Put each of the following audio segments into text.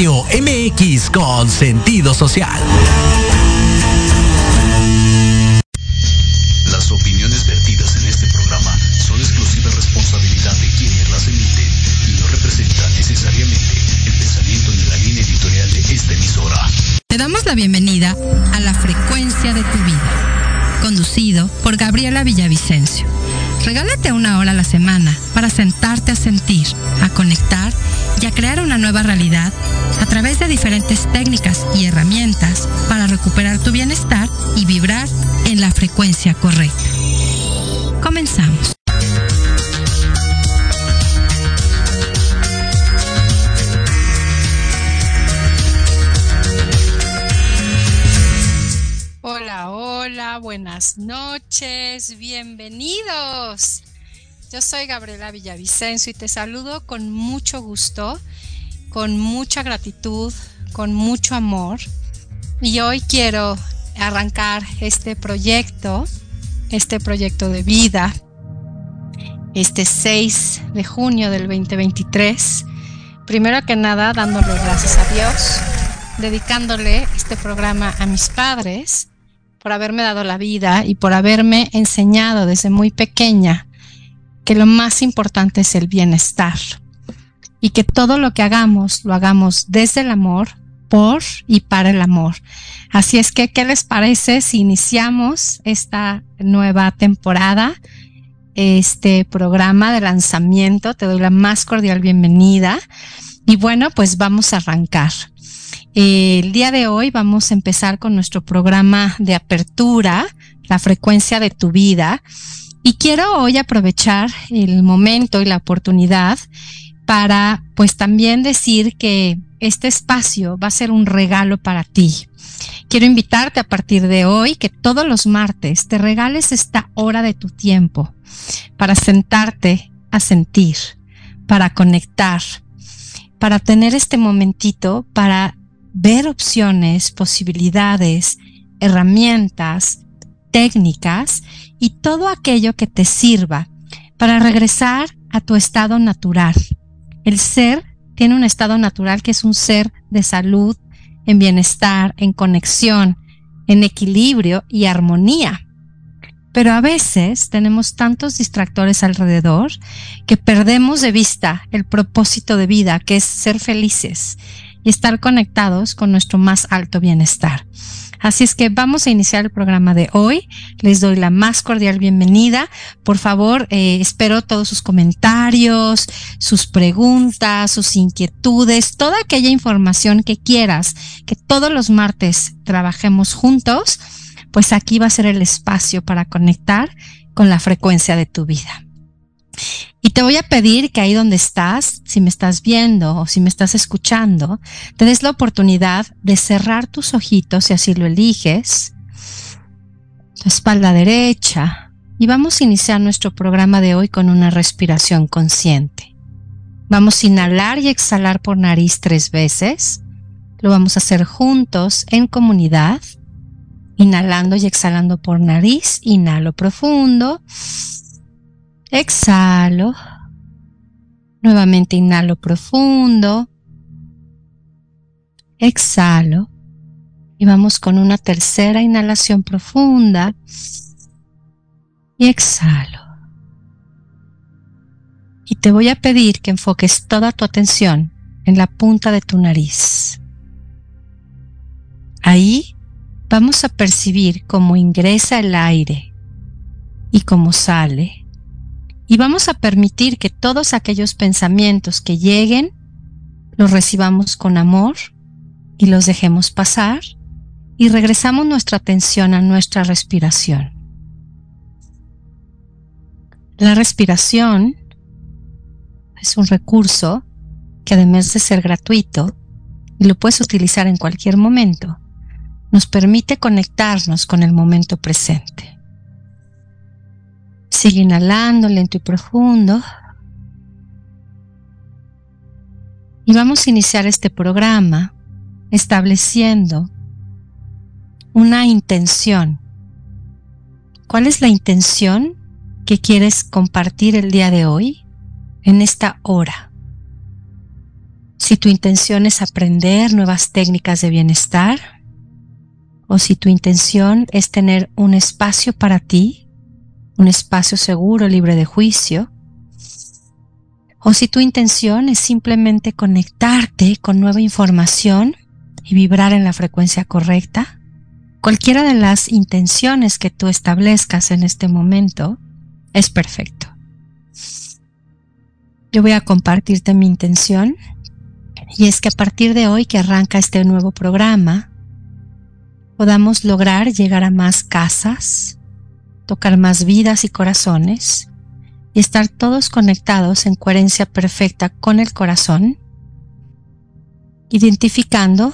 Radio MX con sentido social. Las opiniones vertidas en este programa son exclusiva responsabilidad de quienes las emiten y no representan necesariamente el pensamiento ni la línea editorial de esta emisora. Te damos la bienvenida a La Frecuencia de tu Vida, conducido por Gabriela Villavicencio. Regálate una hora a la semana para sentarte a sentir, a conectar y a crear una nueva realidad a través de diferentes técnicas y herramientas para recuperar tu bienestar y vibrar en la frecuencia correcta. Buenas noches, bienvenidos. Yo soy Gabriela Villavicencio y te saludo con mucho gusto, con mucha gratitud, con mucho amor. Y hoy quiero arrancar este proyecto, este proyecto de vida, este 6 de junio del 2023. Primero que nada, dándole gracias a Dios, dedicándole este programa a mis padres por haberme dado la vida y por haberme enseñado desde muy pequeña que lo más importante es el bienestar y que todo lo que hagamos lo hagamos desde el amor, por y para el amor. Así es que, ¿qué les parece si iniciamos esta nueva temporada? Este programa de lanzamiento, te doy la más cordial bienvenida. Y bueno, pues vamos a arrancar. El día de hoy vamos a empezar con nuestro programa de apertura, la frecuencia de tu vida. Y quiero hoy aprovechar el momento y la oportunidad para pues también decir que este espacio va a ser un regalo para ti. Quiero invitarte a partir de hoy que todos los martes te regales esta hora de tu tiempo para sentarte a sentir, para conectar, para tener este momentito para ver opciones, posibilidades, herramientas, técnicas y todo aquello que te sirva para regresar a tu estado natural. El ser tiene un estado natural que es un ser de salud, en bienestar, en conexión, en equilibrio y armonía. Pero a veces tenemos tantos distractores alrededor que perdemos de vista el propósito de vida, que es ser felices y estar conectados con nuestro más alto bienestar. Así es que vamos a iniciar el programa de hoy. Les doy la más cordial bienvenida. Por favor, eh, espero todos sus comentarios, sus preguntas, sus inquietudes, toda aquella información que quieras que todos los martes trabajemos juntos, pues aquí va a ser el espacio para conectar con la frecuencia de tu vida. Y te voy a pedir que ahí donde estás, si me estás viendo o si me estás escuchando, te des la oportunidad de cerrar tus ojitos si así lo eliges, tu espalda derecha, y vamos a iniciar nuestro programa de hoy con una respiración consciente. Vamos a inhalar y exhalar por nariz tres veces. Lo vamos a hacer juntos en comunidad. Inhalando y exhalando por nariz. Inhalo profundo. Exhalo. Nuevamente inhalo profundo. Exhalo. Y vamos con una tercera inhalación profunda. Y exhalo. Y te voy a pedir que enfoques toda tu atención en la punta de tu nariz. Ahí vamos a percibir cómo ingresa el aire y cómo sale y vamos a permitir que todos aquellos pensamientos que lleguen los recibamos con amor y los dejemos pasar y regresamos nuestra atención a nuestra respiración. La respiración es un recurso que además de ser gratuito y lo puedes utilizar en cualquier momento, nos permite conectarnos con el momento presente. Sigue inhalando lento y profundo. Y vamos a iniciar este programa estableciendo una intención. ¿Cuál es la intención que quieres compartir el día de hoy en esta hora? Si tu intención es aprender nuevas técnicas de bienestar, o si tu intención es tener un espacio para ti, un espacio seguro, libre de juicio, o si tu intención es simplemente conectarte con nueva información y vibrar en la frecuencia correcta, cualquiera de las intenciones que tú establezcas en este momento es perfecto. Yo voy a compartirte mi intención y es que a partir de hoy que arranca este nuevo programa, podamos lograr llegar a más casas, tocar más vidas y corazones y estar todos conectados en coherencia perfecta con el corazón, identificando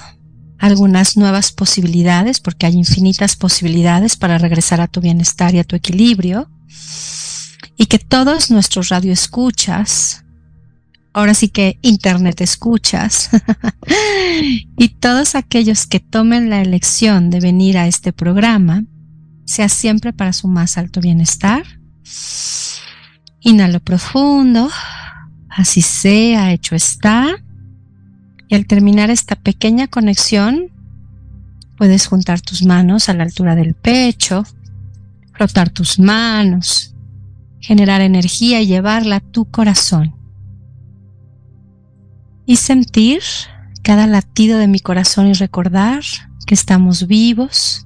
algunas nuevas posibilidades, porque hay infinitas posibilidades para regresar a tu bienestar y a tu equilibrio, y que todos nuestros radioescuchas, ahora sí que internet escuchas, y todos aquellos que tomen la elección de venir a este programa, sea siempre para su más alto bienestar. Inhalo profundo, así sea, hecho está. Y al terminar esta pequeña conexión, puedes juntar tus manos a la altura del pecho, frotar tus manos, generar energía y llevarla a tu corazón. Y sentir cada latido de mi corazón y recordar que estamos vivos,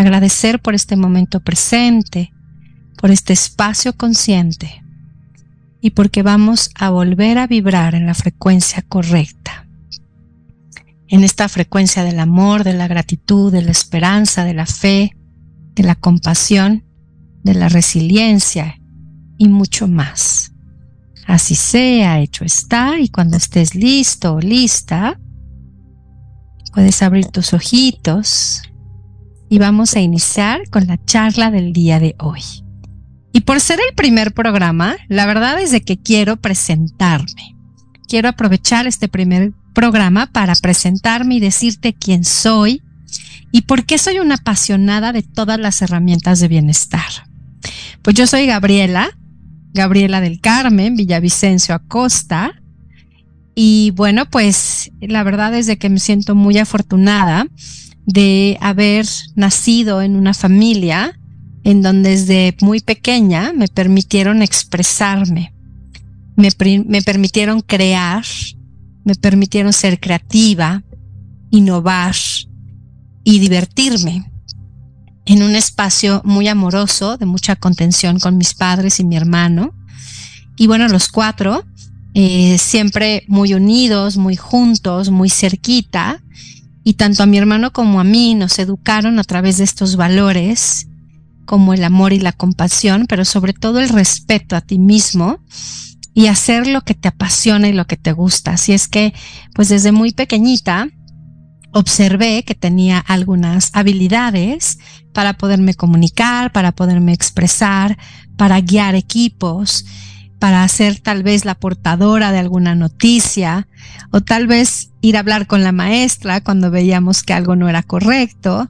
agradecer por este momento presente, por este espacio consciente y porque vamos a volver a vibrar en la frecuencia correcta en esta frecuencia del amor, de la gratitud, de la esperanza, de la fe, de la compasión, de la resiliencia y mucho más. Así sea, hecho está, y cuando estés listo o lista, puedes abrir tus ojitos y vamos a iniciar con la charla del día de hoy. Y por ser el primer programa, la verdad es de que quiero presentarme. Quiero aprovechar este primer programa para presentarme y decirte quién soy y por qué soy una apasionada de todas las herramientas de bienestar. Pues yo soy Gabriela, Gabriela del Carmen, Villavicencio Acosta. Y bueno, pues la verdad es de que me siento muy afortunada de haber nacido en una familia en donde desde muy pequeña me permitieron expresarme, me, me permitieron crear, me permitieron ser creativa, innovar y divertirme en un espacio muy amoroso, de mucha contención con mis padres y mi hermano. Y bueno, los cuatro, eh, siempre muy unidos, muy juntos, muy cerquita. Y tanto a mi hermano como a mí nos educaron a través de estos valores, como el amor y la compasión, pero sobre todo el respeto a ti mismo y hacer lo que te apasiona y lo que te gusta. Así es que, pues desde muy pequeñita, observé que tenía algunas habilidades para poderme comunicar, para poderme expresar, para guiar equipos, para ser tal vez la portadora de alguna noticia o tal vez ir a hablar con la maestra cuando veíamos que algo no era correcto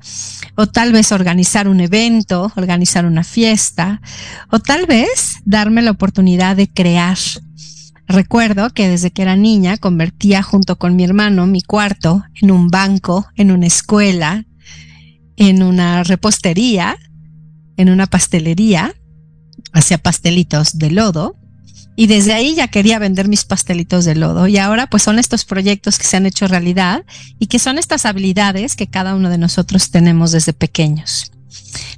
o tal vez organizar un evento, organizar una fiesta o tal vez darme la oportunidad de crear. Recuerdo que desde que era niña convertía junto con mi hermano mi cuarto en un banco, en una escuela, en una repostería, en una pastelería, hacía pastelitos de lodo y desde ahí ya quería vender mis pastelitos de lodo y ahora pues son estos proyectos que se han hecho realidad y que son estas habilidades que cada uno de nosotros tenemos desde pequeños.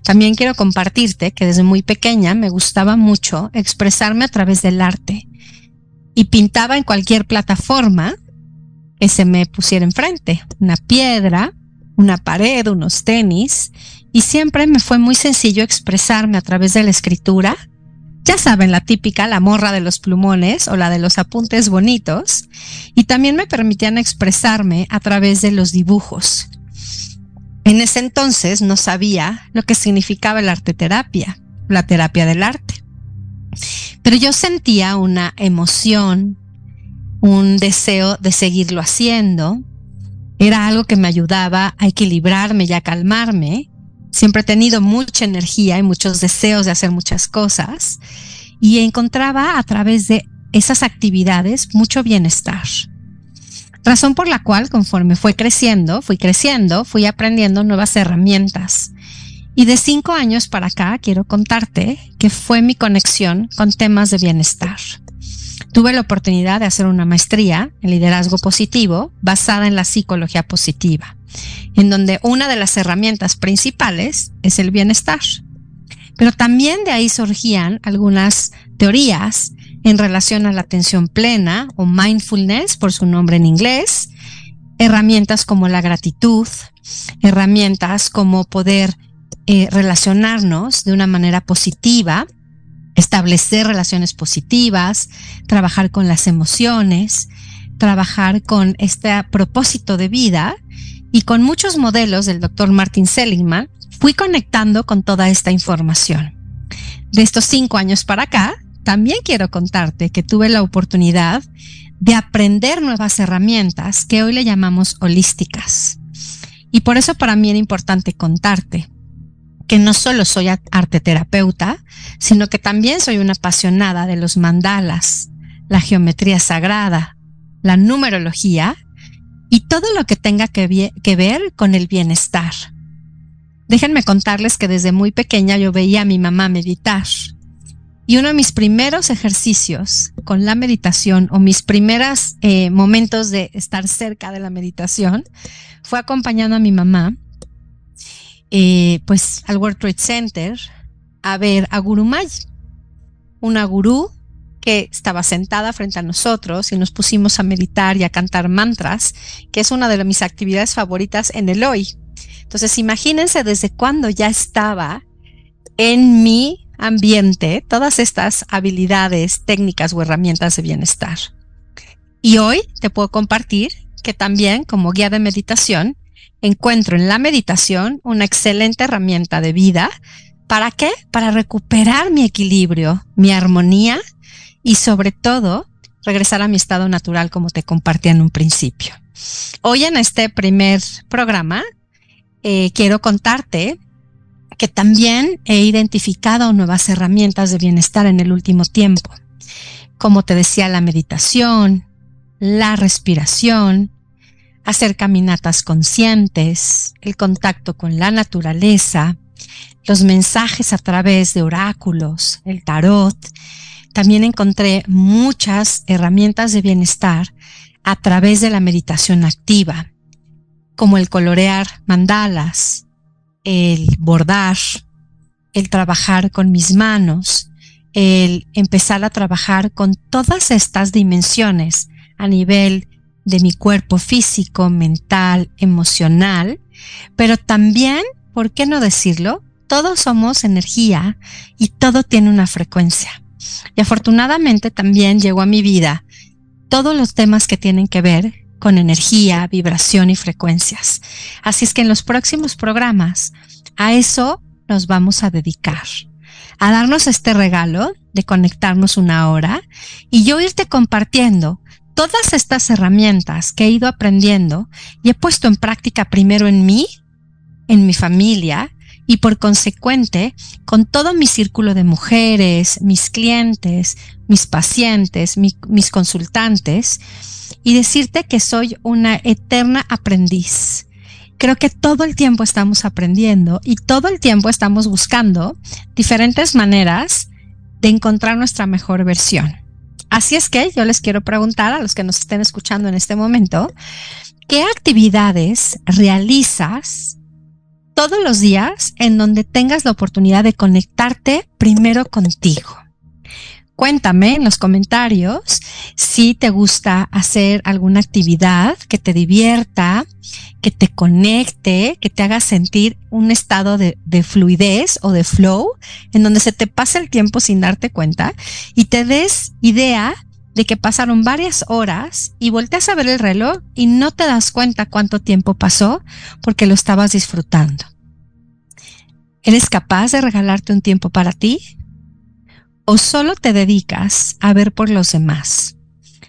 También quiero compartirte que desde muy pequeña me gustaba mucho expresarme a través del arte y pintaba en cualquier plataforma que se me pusiera enfrente, una piedra, una pared, unos tenis, y siempre me fue muy sencillo expresarme a través de la escritura. Ya saben, la típica, la morra de los plumones o la de los apuntes bonitos, y también me permitían expresarme a través de los dibujos. En ese entonces no sabía lo que significaba la arteterapia, la terapia del arte. Pero yo sentía una emoción, un deseo de seguirlo haciendo. Era algo que me ayudaba a equilibrarme y a calmarme. Siempre he tenido mucha energía y muchos deseos de hacer muchas cosas y encontraba a través de esas actividades mucho bienestar. Razón por la cual conforme fue creciendo, fui creciendo, fui aprendiendo nuevas herramientas. Y de cinco años para acá quiero contarte que fue mi conexión con temas de bienestar. Tuve la oportunidad de hacer una maestría en liderazgo positivo basada en la psicología positiva, en donde una de las herramientas principales es el bienestar. Pero también de ahí surgían algunas teorías en relación a la atención plena o mindfulness por su nombre en inglés, herramientas como la gratitud, herramientas como poder eh, relacionarnos de una manera positiva, establecer relaciones positivas, trabajar con las emociones, trabajar con este propósito de vida y con muchos modelos del doctor Martin Seligman, fui conectando con toda esta información. De estos cinco años para acá, también quiero contarte que tuve la oportunidad de aprender nuevas herramientas que hoy le llamamos holísticas. Y por eso para mí era importante contarte que no solo soy arte terapeuta, sino que también soy una apasionada de los mandalas, la geometría sagrada, la numerología y todo lo que tenga que, que ver con el bienestar. Déjenme contarles que desde muy pequeña yo veía a mi mamá meditar y uno de mis primeros ejercicios con la meditación o mis primeros eh, momentos de estar cerca de la meditación fue acompañando a mi mamá eh, pues al World Trade Center a ver a Gurumay, una gurú que estaba sentada frente a nosotros y nos pusimos a meditar y a cantar mantras, que es una de mis actividades favoritas en el hoy. Entonces imagínense desde cuándo ya estaba en mi ambiente todas estas habilidades, técnicas o herramientas de bienestar. Y hoy te puedo compartir que también como guía de meditación encuentro en la meditación una excelente herramienta de vida. ¿Para qué? Para recuperar mi equilibrio, mi armonía y sobre todo regresar a mi estado natural como te compartí en un principio. Hoy en este primer programa eh, quiero contarte que también he identificado nuevas herramientas de bienestar en el último tiempo. Como te decía, la meditación, la respiración, hacer caminatas conscientes, el contacto con la naturaleza, los mensajes a través de oráculos, el tarot. También encontré muchas herramientas de bienestar a través de la meditación activa, como el colorear mandalas, el bordar, el trabajar con mis manos, el empezar a trabajar con todas estas dimensiones a nivel de mi cuerpo físico, mental, emocional, pero también, ¿por qué no decirlo? Todos somos energía y todo tiene una frecuencia. Y afortunadamente también llegó a mi vida todos los temas que tienen que ver con energía, vibración y frecuencias. Así es que en los próximos programas a eso nos vamos a dedicar, a darnos este regalo de conectarnos una hora y yo irte compartiendo todas estas herramientas que he ido aprendiendo y he puesto en práctica primero en mí, en mi familia y por consecuente con todo mi círculo de mujeres, mis clientes, mis pacientes, mis consultantes y decirte que soy una eterna aprendiz. Creo que todo el tiempo estamos aprendiendo y todo el tiempo estamos buscando diferentes maneras de encontrar nuestra mejor versión. Así es que yo les quiero preguntar a los que nos estén escuchando en este momento, ¿qué actividades realizas todos los días en donde tengas la oportunidad de conectarte primero contigo? Cuéntame en los comentarios si te gusta hacer alguna actividad que te divierta, que te conecte, que te haga sentir un estado de, fluidez o de flow, en donde se te pasa el tiempo sin darte cuenta y te des idea de que pasaron varias horas y volteas a ver el reloj y no te das cuenta cuánto tiempo pasó porque lo estabas disfrutando. ¿Eres capaz de regalarte un tiempo para ti? O solo te dedicas a ver por los demás.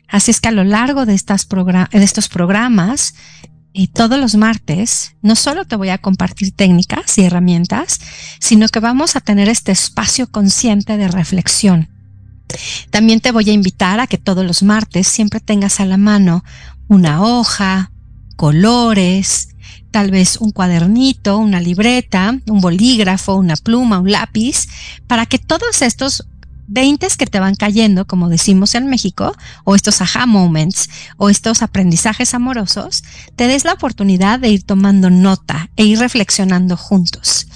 Así es que a lo largo de, estos programas, y todos los martes, no solo te voy a compartir técnicas y herramientas, sino que vamos a tener este espacio consciente de reflexión. También te voy a invitar a que todos los martes siempre tengas a la mano una hoja, colores, tal vez un cuadernito, una libreta, un bolígrafo, una pluma, un lápiz, para que todos estos 20 que te van cayendo, como decimos en México, o estos aha moments, o estos aprendizajes amorosos, te des la oportunidad de ir tomando nota e ir reflexionando juntos.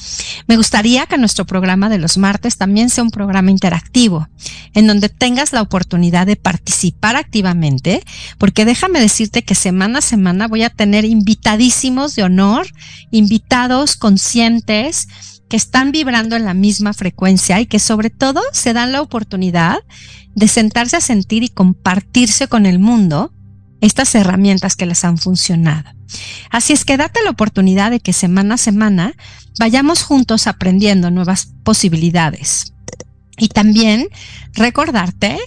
Me gustaría que nuestro programa de los martes también sea un programa interactivo, en donde tengas la oportunidad de participar activamente, porque déjame decirte que semana a semana voy a tener invitadísimos de honor, invitados conscientes, que están vibrando en la misma frecuencia y que sobre todo se dan la oportunidad de sentarse a sentir y compartirse con el mundo estas herramientas que les han funcionado. Así es que date la oportunidad de que semana a semana vayamos juntos aprendiendo nuevas posibilidades. Y también recordarte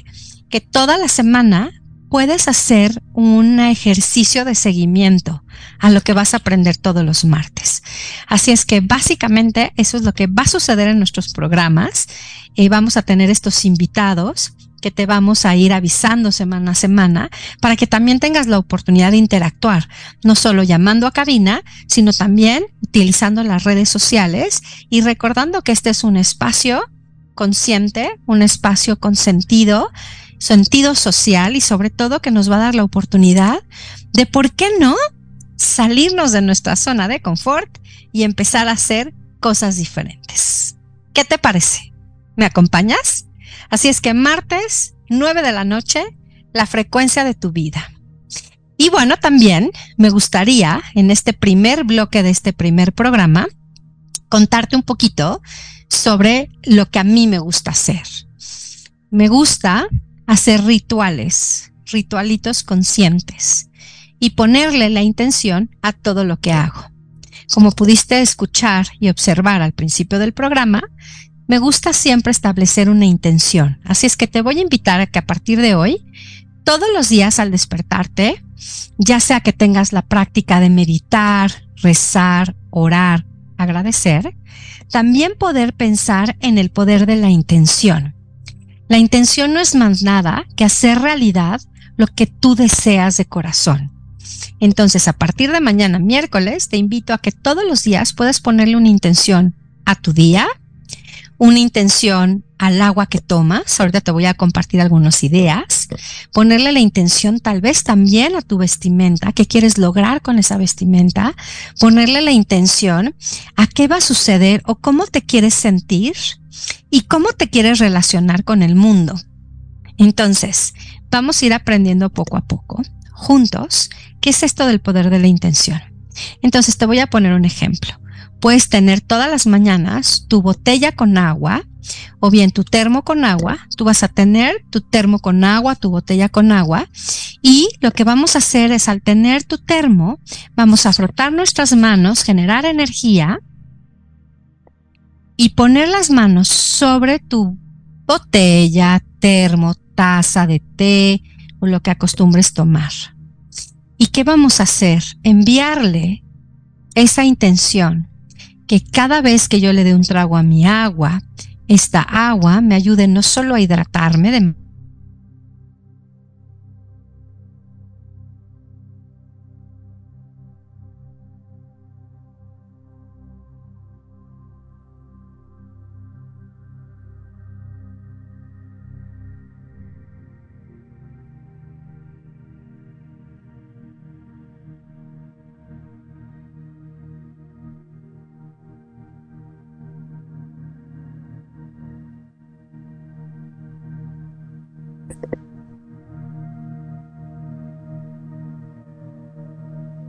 que toda la semana puedes hacer un ejercicio de seguimiento a lo que vas a aprender todos los martes. Así es que básicamente eso es lo que va a suceder en nuestros programas. y vamos a tener estos invitados que te vamos a ir avisando semana a semana para que también tengas la oportunidad de interactuar, no solo llamando a cabina, sino también utilizando las redes sociales y recordando que este es un espacio consciente, un espacio con sentido sentido social y sobre todo que nos va a dar la oportunidad de, ¿por qué no?, salirnos de nuestra zona de confort y empezar a hacer cosas diferentes. ¿Qué te parece? ¿Me acompañas? Así es que martes, 9 de la noche, la frecuencia de tu vida. Y bueno, también me gustaría, en este primer bloque de este primer programa, contarte un poquito sobre lo que a mí me gusta hacer. Me gusta hacer rituales, ritualitos conscientes y ponerle la intención a todo lo que hago. Como pudiste escuchar y observar al principio del programa, me gusta siempre establecer una intención. Así es que te voy a invitar a que a partir de hoy, todos los días al despertarte, ya sea que tengas la práctica de meditar, rezar, orar, agradecer, también poder pensar en el poder de la intención. La intención no es más nada que hacer realidad lo que tú deseas de corazón. Entonces, a partir de mañana, miércoles, te invito a que todos los días puedas ponerle una intención a tu día, una intención al agua que tomas. Ahorita te voy a compartir algunas ideas. Ponerle la intención tal vez también a tu vestimenta, qué quieres lograr con esa vestimenta. Ponerle la intención a qué va a suceder o cómo te quieres sentir y cómo te quieres relacionar con el mundo. Entonces, vamos a ir aprendiendo poco a poco, juntos, qué es esto del poder de la intención. Entonces, te voy a poner un ejemplo. Puedes tener todas las mañanas tu botella con agua o bien tu termo con agua. Tú vas a tener tu termo con agua, tu botella con agua. Y lo que vamos a hacer es al tener tu termo, vamos a frotar nuestras manos, generar energía y poner las manos sobre tu botella, termo, taza de té o lo que acostumbres tomar. ¿Y qué vamos a hacer? Enviarle esa intención que cada vez que yo le dé un trago a mi agua, esta agua me ayude no solo a hidratarme de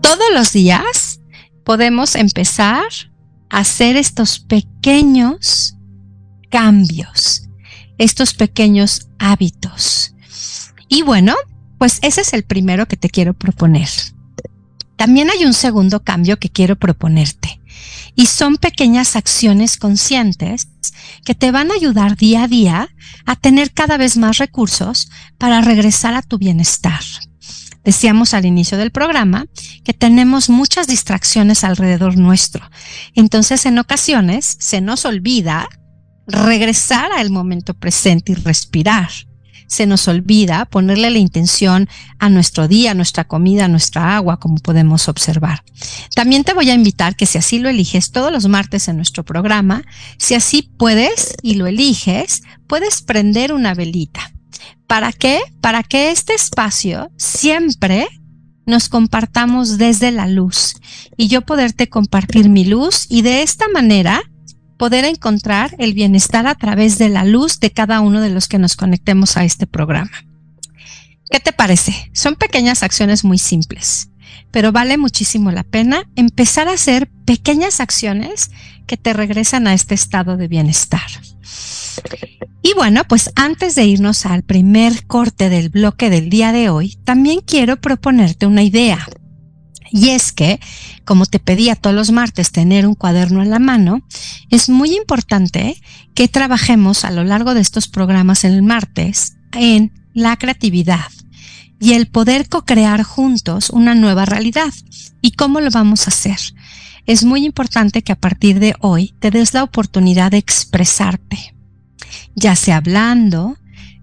todos los días podemos empezar a hacer estos pequeños cambios, estos pequeños hábitos. Y bueno, pues ese es el primero que te quiero proponer. También hay un segundo cambio que quiero proponerte. Y son pequeñas acciones conscientes que te van a ayudar día a día a tener cada vez más recursos para regresar a tu bienestar. Decíamos al inicio del programa que tenemos muchas distracciones alrededor nuestro. Entonces, en ocasiones se nos olvida regresar al momento presente y respirar. se nos olvida ponerle la intención a nuestro día, a nuestra comida, a nuestra agua, como podemos observar. También te voy a invitar que si así lo eliges todos los martes en nuestro programa, si así puedes y lo eliges, puedes prender una velita. ¿Para qué? Para que este espacio siempre nos compartamos desde la luz y yo poderte compartir mi luz y de esta manera poder encontrar el bienestar a través de la luz de cada uno de los que nos conectemos a este programa. ¿Qué te parece? Son pequeñas acciones muy simples, pero vale muchísimo la pena empezar a hacer pequeñas acciones que te regresan a este estado de bienestar. Y bueno, pues antes de irnos al primer corte del bloque del día de hoy, también quiero proponerte una idea. Y es que, como te pedía todos los martes tener un cuaderno en la mano, es muy importante que trabajemos a lo largo de estos programas en el martes en la creatividad y el poder co-crear juntos una nueva realidad. ¿Y cómo lo vamos a hacer? Es muy importante que a partir de hoy te des la oportunidad de expresarte, ya sea hablando,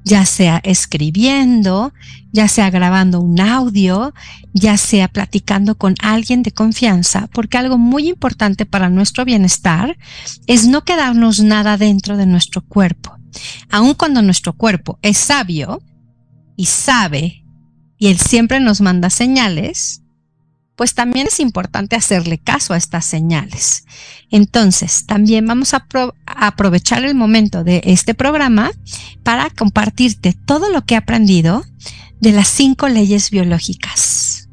ya sea escribiendo, ya sea grabando un audio, ya sea platicando con alguien de confianza, porque algo muy importante para nuestro bienestar es no quedarnos nada dentro de nuestro cuerpo. Aun cuando nuestro cuerpo es sabio y sabe, y él siempre nos manda señales, pues también es importante hacerle caso a estas señales. Entonces, también vamos a, aprovechar el momento de este programa para compartirte todo lo que he aprendido de las cinco leyes biológicas.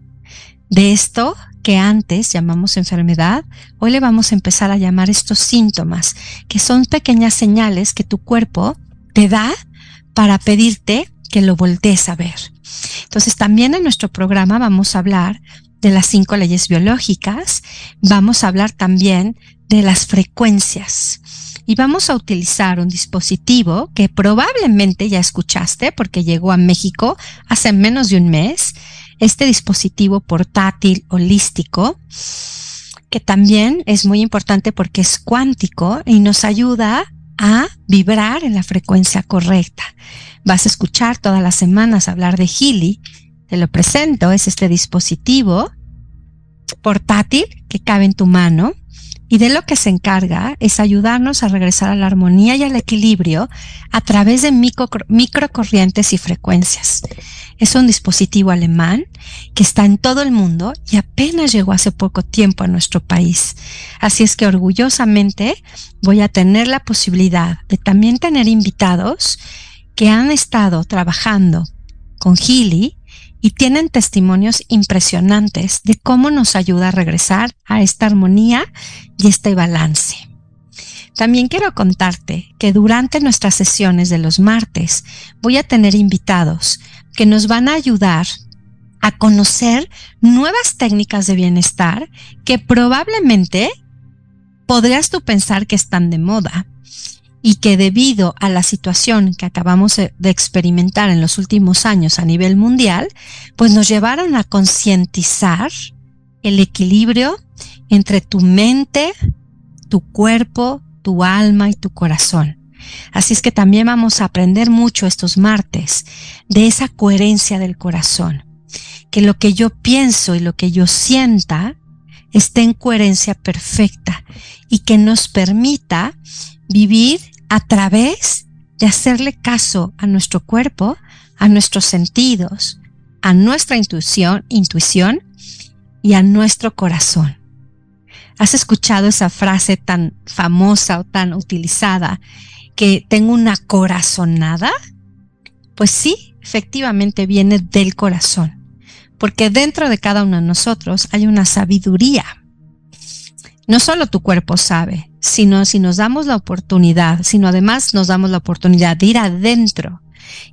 De esto que antes llamamos enfermedad, hoy le vamos a empezar a llamar estos síntomas, que son pequeñas señales que tu cuerpo te da para pedirte que lo voltees a ver. Entonces también en nuestro programa vamos a hablar de las cinco leyes biológicas, vamos a hablar también de las frecuencias. Y vamos a utilizar un dispositivo que probablemente ya escuchaste porque llegó a México hace menos de un mes. Este dispositivo portátil holístico, que también es muy importante porque es cuántico y nos ayuda a vibrar en la frecuencia correcta. Vas a escuchar todas las semanas hablar de Healy te lo presento, es este dispositivo portátil que cabe en tu mano y de lo que se encarga es ayudarnos a regresar a la armonía y al equilibrio a través de micro, microcorrientes y frecuencias. Es un dispositivo alemán que está en todo el mundo y apenas llegó hace poco tiempo a nuestro país. Así es que orgullosamente voy a tener la posibilidad de también tener invitados que han estado trabajando con Healy y tienen testimonios impresionantes de cómo nos ayuda a regresar a esta armonía y este balance. También quiero contarte que durante nuestras sesiones de los martes voy a tener invitados que nos van a ayudar a conocer nuevas técnicas de bienestar que probablemente podrías tú pensar que están de moda, y que debido a la situación que acabamos de experimentar en los últimos años a nivel mundial, pues nos llevaron a concientizar el equilibrio entre tu mente, tu cuerpo, tu alma y tu corazón. Así es que también vamos a aprender mucho estos martes de esa coherencia del corazón. Que lo que yo pienso y lo que yo sienta esté en coherencia perfecta y que nos permita vivir a través de hacerle caso a nuestro cuerpo, a nuestros sentidos, a nuestra intuición, intuición y a nuestro corazón. ¿Has escuchado esa frase tan famosa o tan utilizada que tengo una corazonada? Pues sí, efectivamente viene del corazón, porque dentro de cada uno de nosotros hay una sabiduría. No solo tu cuerpo sabe, sino si nos damos la oportunidad, sino además nos damos la oportunidad de ir adentro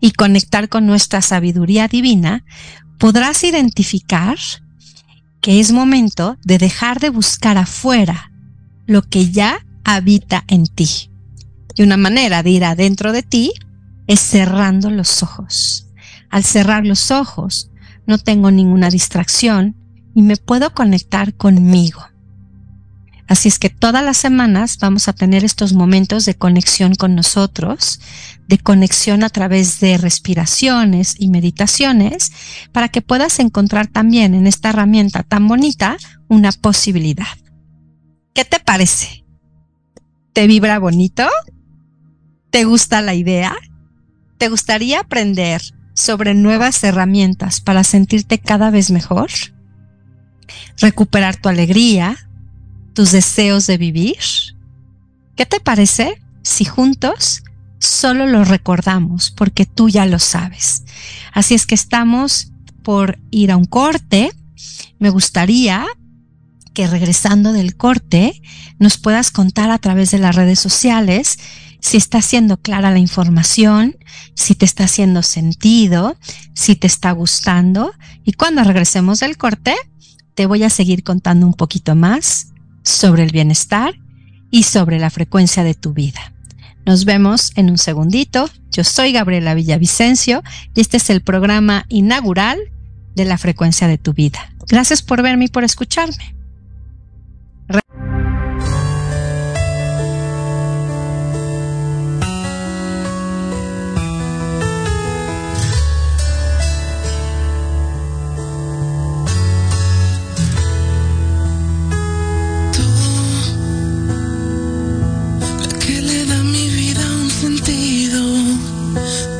y conectar con nuestra sabiduría divina, podrás identificar que es momento de dejar de buscar afuera lo que ya habita en ti. Y una manera de ir adentro de ti es cerrando los ojos. Al cerrar los ojos, no tengo ninguna distracción y me puedo conectar conmigo. Así es que todas las semanas vamos a tener estos momentos de conexión con nosotros, de conexión a través de respiraciones y meditaciones, para que puedas encontrar también en esta herramienta tan bonita una posibilidad. ¿Qué te parece? ¿Te vibra bonito? ¿Te gusta la idea? ¿Te gustaría aprender sobre nuevas herramientas para sentirte cada vez mejor? ¿Recuperar tu alegría? Tus deseos de vivir? ¿Qué te parece si juntos solo lo recordamos porque tú ya lo sabes? Así es que estamos por ir a un corte. Me gustaría que regresando del corte nos puedas contar a través de las redes sociales si está siendo clara la información, si te está haciendo sentido, si te está gustando. Y cuando regresemos del corte, te voy a seguir contando un poquito más sobre el bienestar y sobre la frecuencia de tu vida. Nos vemos en un segundito. Yo soy Gabriela Villavicencio y este es el programa inaugural de la frecuencia de tu vida. Gracias por verme y por escucharme. Oh.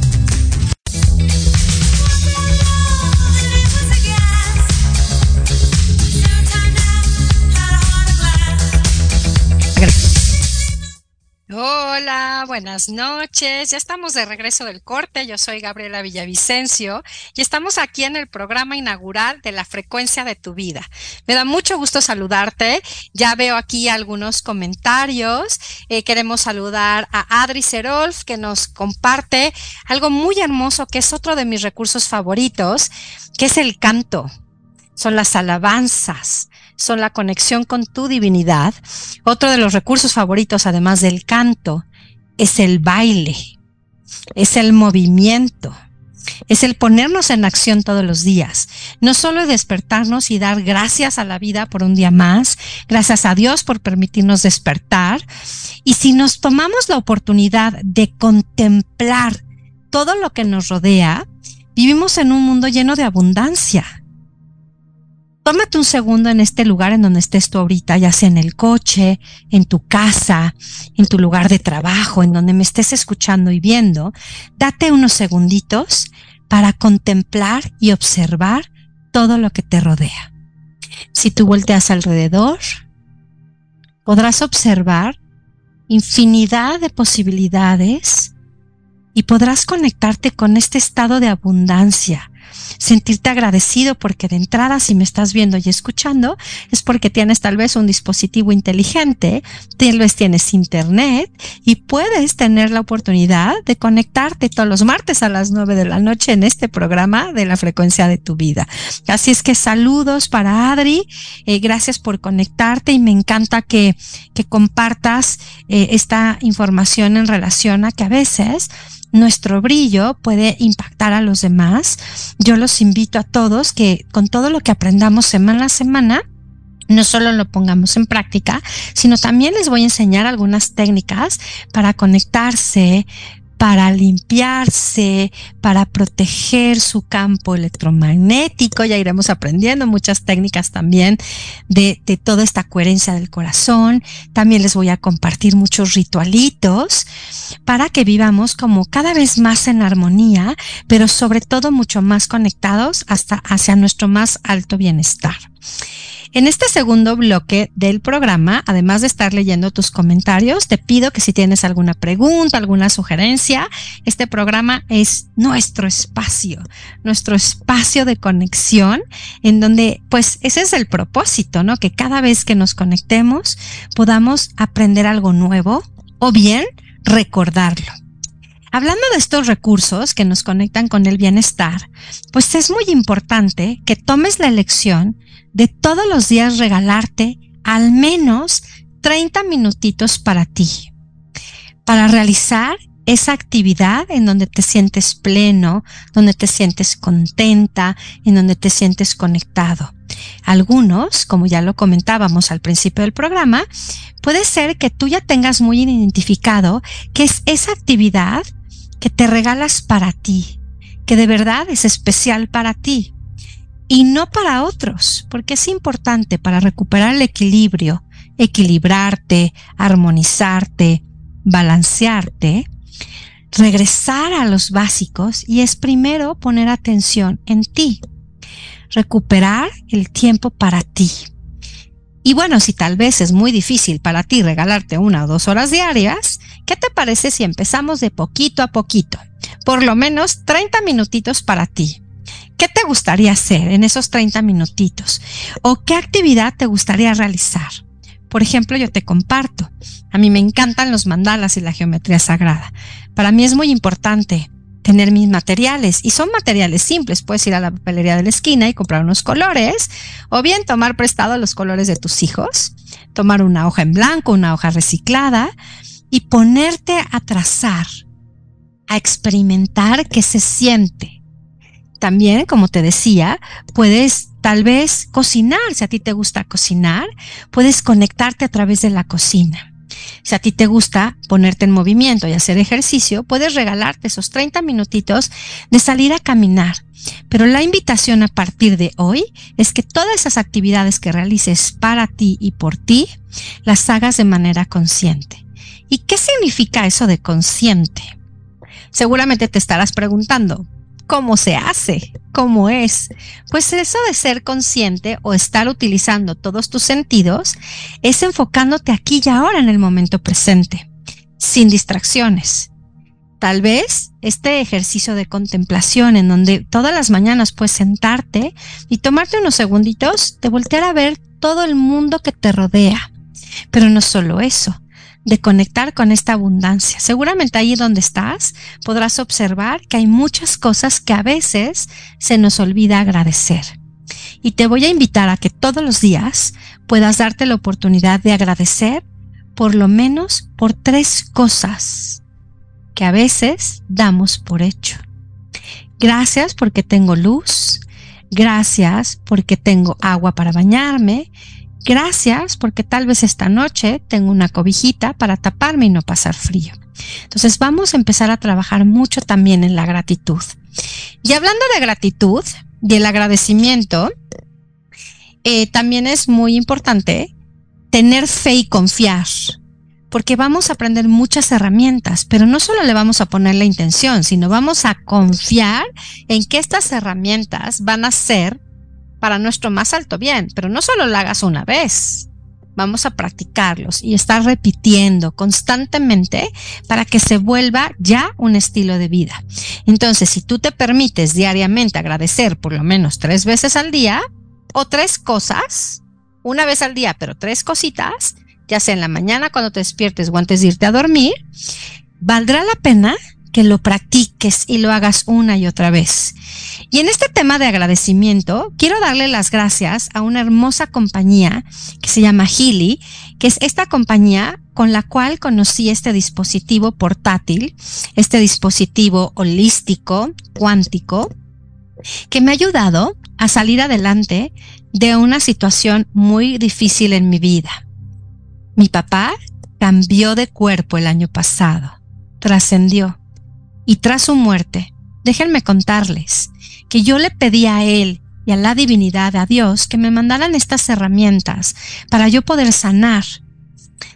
Buenas noches. Ya estamos de regreso del corte. Yo soy Gabriela Villavicencio y estamos aquí en el programa inaugural de la frecuencia de tu vida. Me da mucho gusto saludarte. Ya veo aquí algunos comentarios. Eh, queremos saludar a Adri Serolf que nos comparte algo muy hermoso que es otro de mis recursos favoritos, que es el canto. Son las alabanzas son la conexión con tu divinidad. Otro de los recursos favoritos, además del canto, es el baile, es el movimiento, es el ponernos en acción todos los días. No solo despertarnos y dar gracias a la vida por un día más, gracias a Dios por permitirnos despertar. Y si nos tomamos la oportunidad de contemplar todo lo que nos rodea, vivimos en un mundo lleno de abundancia tómate un segundo en este lugar en donde estés tú ahorita, ya sea en el coche, en tu casa, en tu lugar de trabajo, en donde me estés escuchando y viendo, date unos segunditos para contemplar y observar todo lo que te rodea. Si tú volteas alrededor, podrás observar infinidad de posibilidades y podrás conectarte con este estado de abundancia, sentirte agradecido porque de entrada si me estás viendo y escuchando es porque tienes tal vez un dispositivo inteligente, tal vez tienes internet y puedes tener la oportunidad de conectarte todos los martes a las nueve de la noche en este programa de la frecuencia de tu vida. Así es que saludos para Adri, eh, gracias por conectarte y me encanta que, que compartas eh, esta información en relación a que a veces nuestro brillo puede impactar a los demás. Yo los invito a todos que con todo lo que aprendamos semana a semana, no solo lo pongamos en práctica, sino también les voy a enseñar algunas técnicas para conectarse, para limpiarse, para proteger su campo electromagnético. Ya iremos aprendiendo muchas técnicas también de, de, toda esta coherencia del corazón. También les voy a compartir muchos ritualitos para que vivamos como cada vez más en armonía, pero sobre todo mucho más conectados hasta hacia nuestro más alto bienestar. En este segundo bloque del programa, además de estar leyendo tus comentarios, te pido que si tienes alguna pregunta, alguna sugerencia, este programa es nuestro espacio, nuestro espacio de conexión, en donde, pues, ese es el propósito, ¿no? Que cada vez que nos conectemos podamos aprender algo nuevo o bien recordarlo. Hablando de estos recursos que nos conectan con el bienestar, pues es muy importante que tomes la elección de todos los días regalarte al menos 30 minutitos para ti, para realizar esa actividad en donde te sientes pleno, donde te sientes contenta, en donde te sientes conectado. Algunos, como ya lo comentábamos al principio del programa, puede ser que tú ya tengas muy identificado que es esa actividad que te regalas para ti, que de verdad es especial para ti y no para otros, porque es importante para recuperar el equilibrio, equilibrarte, armonizarte, balancearte, regresar a los básicos y es primero poner atención en ti, recuperar el tiempo para ti. Y bueno, si tal vez es muy difícil para ti regalarte una o dos horas diarias, ¿qué te parece si empezamos de poquito a poquito? Por lo menos 30 minutitos para ti. ¿Qué te gustaría hacer en esos 30 minutitos? ¿O qué actividad te gustaría realizar? Por ejemplo, yo te comparto. A mí me encantan los mandalas y la geometría sagrada. Para mí es muy importante tener mis materiales y son materiales simples. Puedes ir a la papelería de la esquina y comprar unos colores o bien tomar prestado los colores de tus hijos, tomar una hoja en blanco, una hoja reciclada y ponerte a trazar, a experimentar qué se siente, también, como te decía, puedes tal vez cocinar, si a ti te gusta cocinar, puedes conectarte a través de la cocina. Si a ti te gusta ponerte en movimiento y hacer ejercicio, puedes regalarte esos 30 minutitos de salir a caminar. Pero la invitación a partir de hoy es que todas esas actividades que realices para ti y por ti, las hagas de manera consciente. ¿Y qué significa eso de consciente? Seguramente te estarás preguntando, ¿cómo se hace? ¿Cómo es? Pues eso de ser consciente o estar utilizando todos tus sentidos es enfocándote aquí y ahora en el momento presente, sin distracciones. Tal vez este ejercicio de contemplación en donde todas las mañanas puedes sentarte y tomarte unos segunditos de voltear a ver todo el mundo que te rodea. Pero no solo eso, de conectar con esta abundancia. Seguramente ahí donde estás podrás observar que hay muchas cosas que a veces se nos olvida agradecer. Y te voy a invitar a que todos los días puedas darte la oportunidad de agradecer por lo menos por tres cosas que a veces damos por hecho. Gracias porque tengo luz, gracias porque tengo agua para bañarme, Gracias porque tal vez esta noche tengo una cobijita para taparme y no pasar frío. Entonces vamos a empezar a trabajar mucho también en la gratitud. Y hablando de gratitud y el agradecimiento, eh, también es muy importante tener fe y confiar, porque vamos a aprender muchas herramientas, pero no solo le vamos a poner la intención, sino vamos a confiar en que estas herramientas van a ser para nuestro más alto bien, pero no solo lo hagas una vez. Vamos a practicarlos y estar repitiendo constantemente para que se vuelva ya un estilo de vida. Entonces, si tú te permites diariamente agradecer por lo menos tres veces al día o tres cosas, una vez al día, pero tres cositas, ya sea en la mañana cuando te despiertes o antes de irte a dormir, valdrá la pena que lo practiques y lo hagas una y otra vez. Y en este tema de agradecimiento, quiero darle las gracias a una hermosa compañía que se llama Healy, que es esta compañía con la cual conocí este dispositivo portátil, este dispositivo holístico, cuántico, que me ha ayudado a salir adelante de una situación muy difícil en mi vida. Mi papá cambió de cuerpo el año pasado, trascendió y tras su muerte, déjenme contarles que yo le pedí a él y a la divinidad, a Dios, que me mandaran estas herramientas para yo poder sanar.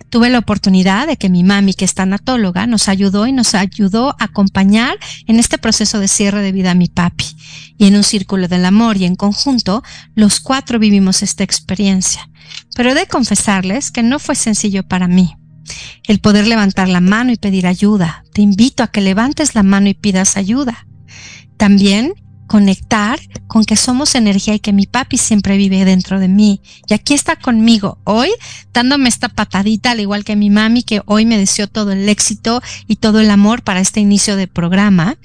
Tuve la oportunidad de que mi mami, que es tanatóloga, nos ayudó y nos ayudó a acompañar en este proceso de cierre de vida a mi papi. Y en un círculo del amor y en conjunto, los cuatro vivimos esta experiencia. Pero he de confesarles que no fue sencillo para mí el poder levantar la mano y pedir ayuda. Te invito a que levantes la mano y pidas ayuda. También conectar con que somos energía y que mi papi siempre vive dentro de mí. Y aquí está conmigo hoy, dándome esta patadita, al igual que mi mami, que hoy me deseó todo el éxito y todo el amor para este inicio de programa.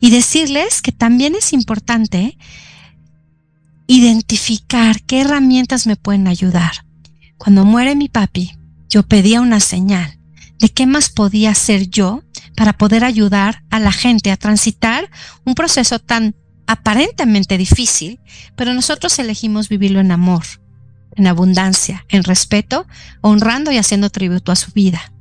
Y decirles que también es importante identificar qué herramientas me pueden ayudar. Cuando muere mi papi, yo pedía una señal de qué más podía hacer yo para poder ayudar a la gente a transitar un proceso tan aparentemente difícil, pero nosotros elegimos vivirlo en amor, en abundancia, en respeto, honrando y haciendo tributo a su vida.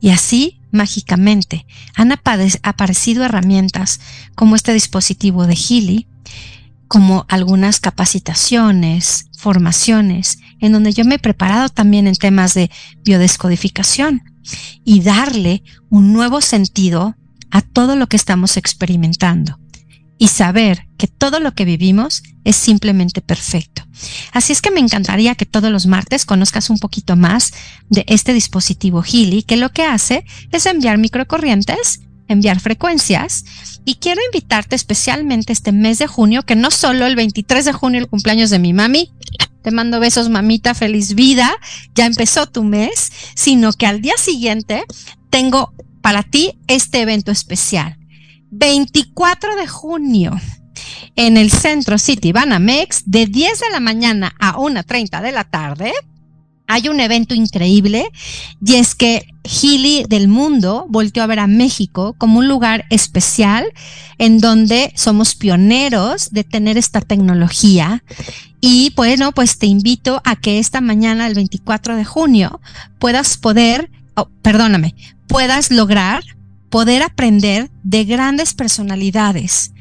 Y así, mágicamente, han aparecido herramientas como este dispositivo de Healy, como algunas capacitaciones, formaciones, en donde yo me he preparado también en temas de biodescodificación y darle un nuevo sentido a todo lo que estamos experimentando y saber que todo lo que vivimos es simplemente perfecto. Así es que me encantaría que todos los martes conozcas un poquito más de este dispositivo Healy, que lo que hace es enviar microcorrientes, enviar frecuencias y quiero invitarte especialmente este mes de junio, que no solo el 23 de junio el cumpleaños de mi mami, te mando besos, mamita, feliz vida. Ya empezó tu mes, sino que al día siguiente tengo para ti este evento especial. 24 de junio en el Centro City Banamex de 10 de la mañana a 1.30 de la tarde. Hay un evento increíble y es que Gili del mundo volteó a ver a México como un lugar especial en donde somos pioneros de tener esta tecnología. Y bueno, pues te invito a que esta mañana, el 24 de junio, puedas poder, oh, perdóname, puedas lograr poder aprender de grandes personalidades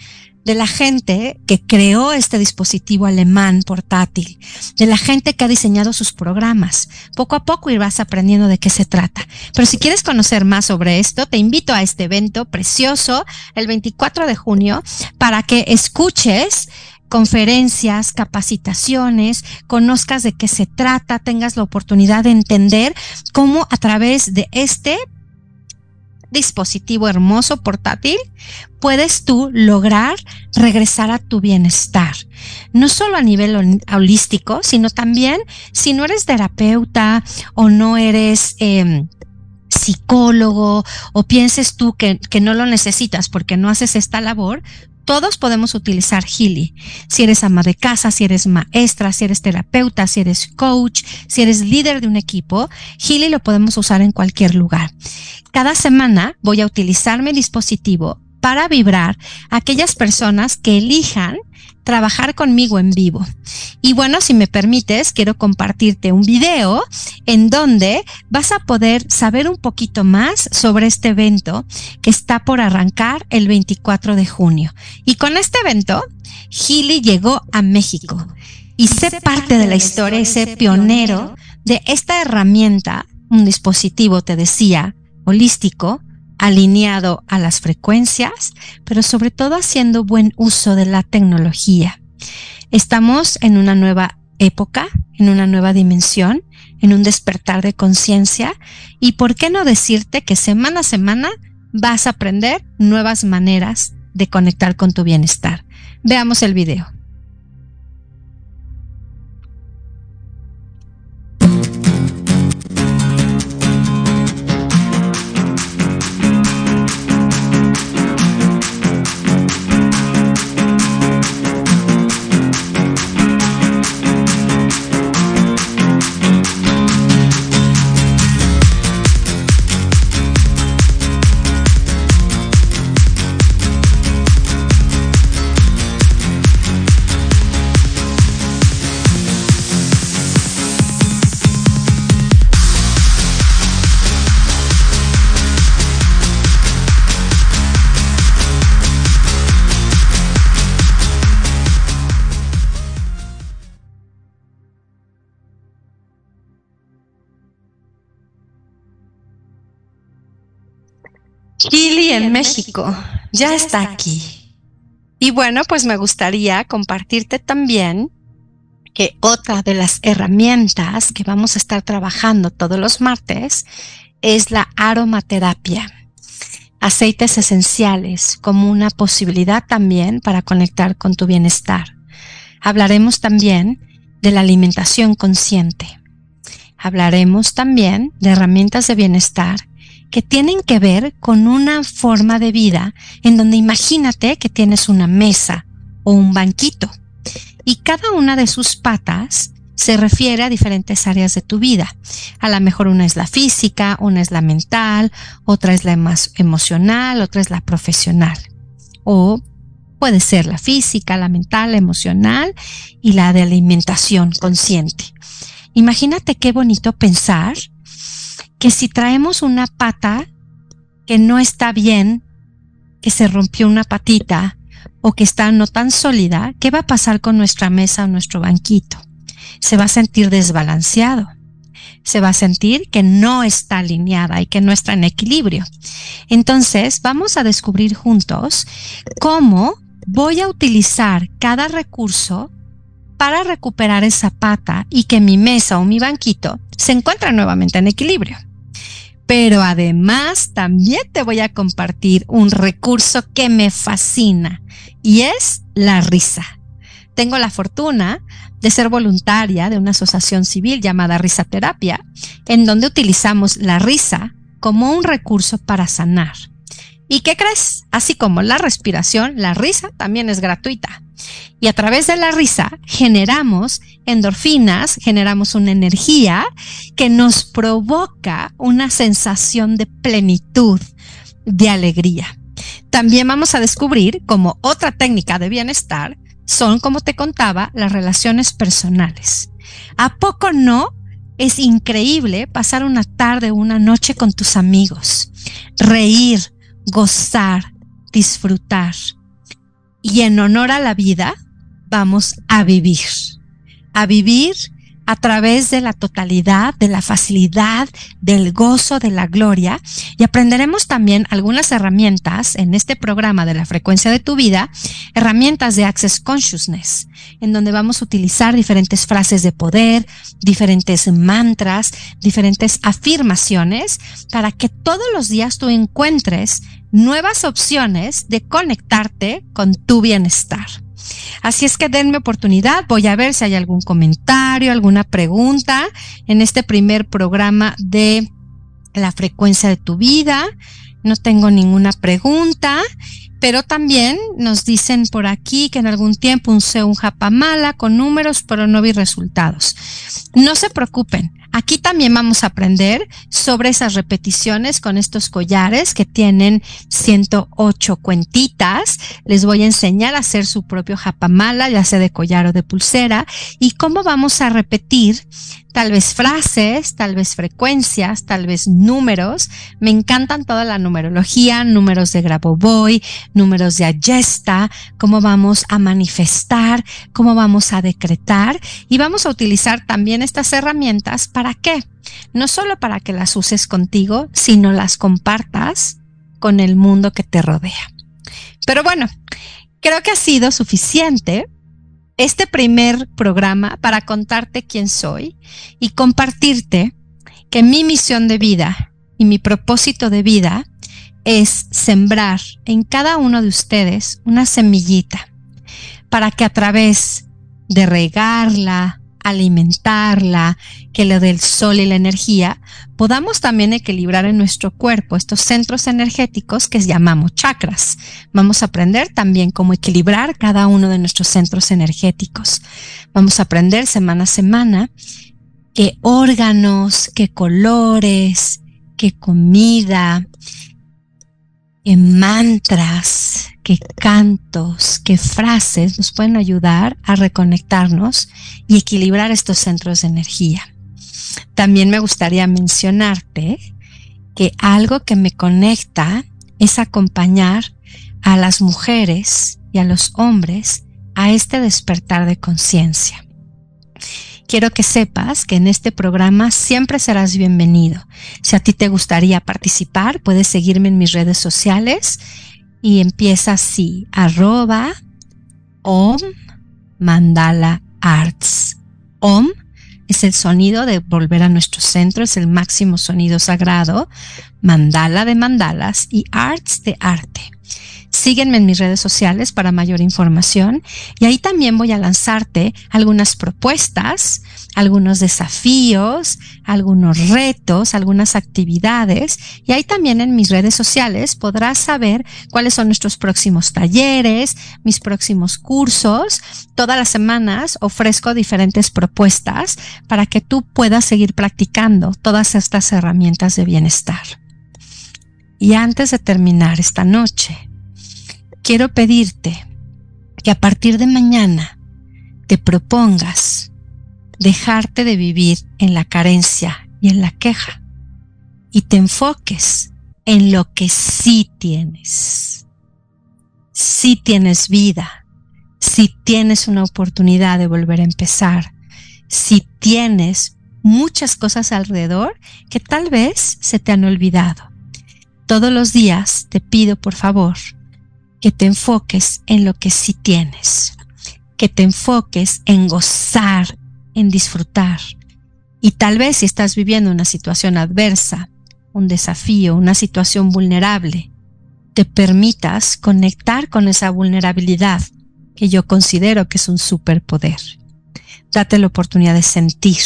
de la gente que creó este dispositivo alemán portátil, de la gente que ha diseñado sus programas. Poco a poco irás aprendiendo de qué se trata. Pero si quieres conocer más sobre esto, te invito a este evento precioso el 24 de junio para que escuches conferencias, capacitaciones, conozcas de qué se trata, tengas la oportunidad de entender cómo a través de este dispositivo hermoso portátil, puedes tú lograr regresar a tu bienestar. No solo a nivel holístico, sino también si no eres terapeuta o no eres... Em, psicólogo o pienses tú que, que, no lo necesitas porque no haces esta labor, todos podemos utilizar Healy. Si eres ama de casa, si eres maestra, si eres terapeuta, si eres coach, si eres líder de un equipo, Healy lo podemos usar en cualquier lugar. Cada semana voy a utilizar mi dispositivo para vibrar a aquellas personas que elijan trabajar conmigo en vivo. Y bueno, si me permites, quiero compartirte un video en donde vas a poder saber un poquito más sobre este evento que está por arrancar el 24 de junio. Y con este evento, Gili llegó a México y sé parte de la historia y sé pionero de esta herramienta, un dispositivo, te decía, holístico, alineado a las frecuencias, pero sobre todo haciendo buen uso de la tecnología. Estamos en una nueva época, en una nueva dimensión, en un despertar de conciencia y por qué no decirte que semana a semana vas a aprender nuevas maneras de conectar con tu bienestar. Veamos el video. En México ya está aquí. Y bueno, pues me gustaría compartirte también que otra de las herramientas que vamos a estar trabajando todos los martes es la aromaterapia. Aceites esenciales como una posibilidad también para conectar con tu bienestar. Hablaremos también de la alimentación consciente. Hablaremos también de herramientas de bienestar que tienen que ver con una forma de vida en donde imagínate que tienes una mesa o un banquito y cada una de sus patas se refiere a diferentes áreas de tu vida. A lo mejor una es la física, una es la mental, otra es la emocional, otra es la profesional. O puede ser la física, la mental, la emocional y la de alimentación consciente. Imagínate qué bonito pensar que si traemos una pata que no está bien, que se rompió una patita o que está no tan sólida, ¿qué va a pasar con nuestra mesa o nuestro banquito? Se va a sentir desbalanceado. Se va a sentir que no está alineada y que no está en equilibrio. Entonces, vamos a descubrir juntos cómo voy a utilizar cada recurso para recuperar esa pata y que mi mesa o mi banquito se encuentre nuevamente en equilibrio pero además también te voy a compartir un recurso que me fascina y es la risa. Tengo la fortuna de ser voluntaria de una asociación civil llamada Risaterapia, en donde utilizamos la risa como un recurso para sanar. ¿Y qué crees? Así como la respiración, la risa también es gratuita. Y a través de la risa generamos endorfinas, generamos una energía que nos provoca una sensación de plenitud, de alegría. También vamos a descubrir como otra técnica de bienestar son, como te contaba, las relaciones personales. ¿A poco no? Es increíble pasar una tarde o una noche con tus amigos, reír, gozar, disfrutar. Y en honor a la vida, vamos a vivir. A vivir a través de la totalidad, de la facilidad, del gozo, de la gloria. Y aprenderemos también algunas herramientas en este programa de la frecuencia de tu vida, herramientas de Access Consciousness, en donde vamos a utilizar diferentes frases de poder, diferentes mantras, diferentes afirmaciones, para que todos los días tú encuentres nuevas opciones de conectarte con tu bienestar. Así es que denme oportunidad, voy a ver si hay algún comentario, alguna pregunta en este primer programa de la frecuencia de tu vida. No tengo ninguna pregunta, pero también nos dicen por aquí que en algún tiempo usé un japamala con números, pero no vi resultados. No se preocupen, Aquí también vamos a aprender sobre esas repeticiones con estos collares que tienen 108 cuentitas. Les voy a enseñar a hacer su propio japamala, ya sea de collar o de pulsera, y cómo vamos a repetir tal vez frases, tal vez frecuencias, tal vez números. Me encantan toda la numerología, números de Grabovoi, números de Ayesta, cómo vamos a manifestar, cómo vamos a decretar y vamos a utilizar también estas herramientas para qué? No solo para que las uses contigo, sino las compartas con el mundo que te rodea. Pero bueno, creo que ha sido suficiente este primer programa para contarte quién soy y compartirte que mi misión de vida y mi propósito de vida es sembrar en cada uno de ustedes una semillita para que a través de regarla, alimentarla, que le dé el sol y la energía, podamos también equilibrar en nuestro cuerpo estos centros energéticos que llamamos chakras. Vamos a aprender también cómo equilibrar cada uno de nuestros centros energéticos. Vamos a aprender semana a semana qué órganos, qué colores, qué comida, qué mantras, qué cantos, qué frases nos pueden ayudar a reconectarnos y equilibrar estos centros de energía. También me gustaría mencionarte que algo que me conecta es acompañar a las mujeres y a los hombres a este despertar de conciencia. Quiero que sepas que en este programa siempre serás bienvenido. Si a ti te gustaría participar, puedes seguirme en mis redes sociales y empieza así, arroba om mandala arts. Om es el sonido de volver a nuestro centro, es el máximo sonido sagrado, mandala de mandalas y arts de arte. Sígueme en mis redes sociales para mayor información y ahí también voy a lanzarte algunas propuestas, algunos desafíos, algunos retos, algunas actividades y ahí también en mis redes sociales podrás saber cuáles son nuestros próximos talleres, mis próximos cursos. Todas las semanas ofrezco diferentes propuestas para que tú puedas seguir practicando todas estas herramientas de bienestar. Y antes de terminar esta noche, quiero pedirte que a partir de mañana te propongas dejarte de vivir en la carencia y en la queja y te enfoques en lo que sí tienes. Sí tienes vida, si tienes una oportunidad de volver a empezar, si tienes muchas cosas alrededor que tal vez se te han olvidado. Todos los días te pido por favor que te enfoques en lo que sí tienes, que te enfoques en gozar, en disfrutar. Y tal vez si estás viviendo una situación adversa, un desafío, una situación vulnerable, te permitas conectar con esa vulnerabilidad que yo considero que es un superpoder. Date la oportunidad de sentir,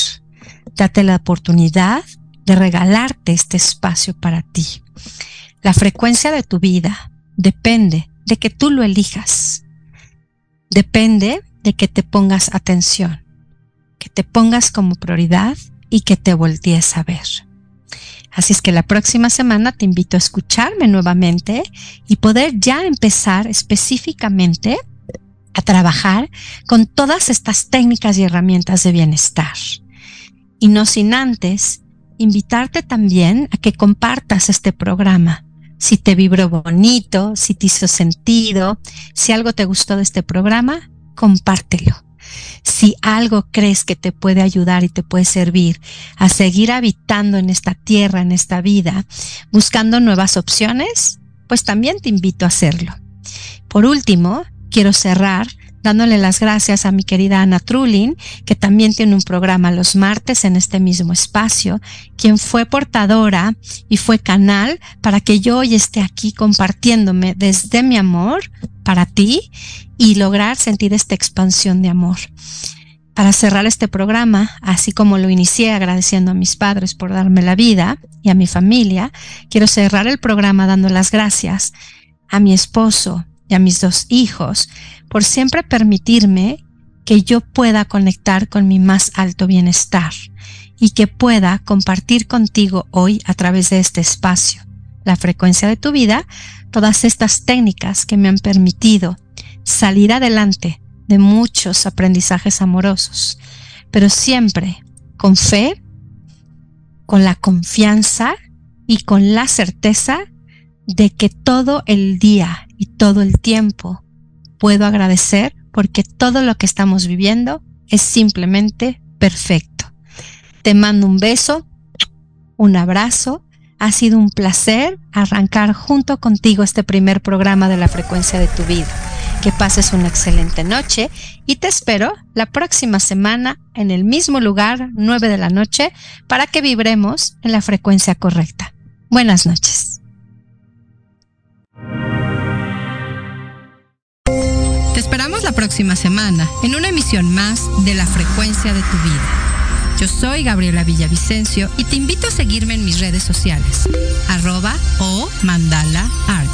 date la oportunidad de regalarte este espacio para ti. La frecuencia de tu vida depende de que tú lo elijas. Depende de que te pongas atención, que te pongas como prioridad y que te voltees a ver. Así es que la próxima semana te invito a escucharme nuevamente y poder ya empezar específicamente a trabajar con todas estas técnicas y herramientas de bienestar. Y no sin antes invitarte también a que compartas este programa. Si te vibró bonito, si te hizo sentido, si algo te gustó de este programa, compártelo. Si algo crees que te puede ayudar y te puede servir a seguir habitando en esta tierra, en esta vida, buscando nuevas opciones, pues también te invito a hacerlo. Por último, quiero cerrar dándole las gracias a mi querida Ana Trulin, que también tiene un programa los martes en este mismo espacio, quien fue portadora y fue canal para que yo hoy esté aquí compartiéndome desde mi amor para ti y lograr sentir esta expansión de amor. Para cerrar este programa, así como lo inicié agradeciendo a mis padres por darme la vida y a mi familia, quiero cerrar el programa dando las gracias a mi esposo y a mis dos hijos por siempre permitirme que yo pueda conectar con mi más alto bienestar y que pueda compartir contigo hoy a través de este espacio, la frecuencia de tu vida, todas estas técnicas que me han permitido salir adelante de muchos aprendizajes amorosos, pero siempre con fe, con la confianza y con la certeza de que todo el día y todo el tiempo puedo agradecer porque todo lo que estamos viviendo es simplemente perfecto. Te mando un beso, un abrazo. Ha sido un placer arrancar junto contigo este primer programa de la frecuencia de tu vida. Que pases una excelente noche y te espero la próxima semana en el mismo lugar, 9 de la noche, para que vibremos en la frecuencia correcta. Buenas noches. La próxima semana en una emisión más de La Frecuencia de tu Vida. Yo soy Gabriela Villavicencio y te invito a seguirme en mis redes sociales, arroba o mandala arts.